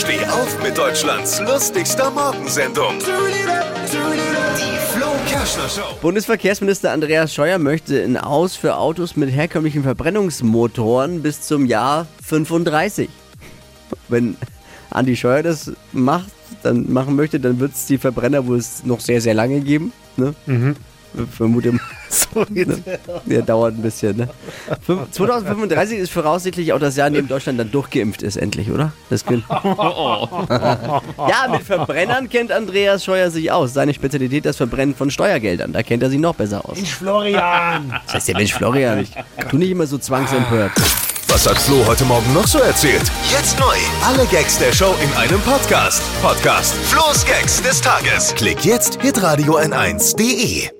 Steh auf mit Deutschlands lustigster Morgensendung. Die Flo Kerschner Show. Bundesverkehrsminister Andreas Scheuer möchte ein Aus für Autos mit herkömmlichen Verbrennungsmotoren bis zum Jahr 35. Wenn Andi Scheuer das macht, dann machen möchte, dann wird es die Verbrenner wohl es noch sehr, sehr lange geben. Ne? Vermute so ne? Der dauert ein bisschen. Ne? Fünf- 2035 ist voraussichtlich auch das Jahr, in dem Deutschland dann durchgeimpft ist, endlich, oder? Das kann- ja, mit Verbrennern kennt Andreas Scheuer sich aus. Seine Spezialität das Verbrennen von Steuergeldern. Da kennt er sich noch besser aus. Florian! Das heißt der Mensch Florian. Tu nicht immer so zwangsempört. Was hat Flo heute Morgen noch so erzählt? Jetzt neu. Alle Gags der Show in einem Podcast. Podcast Flo's Gags des Tages. Klick jetzt, hitradio n1.de.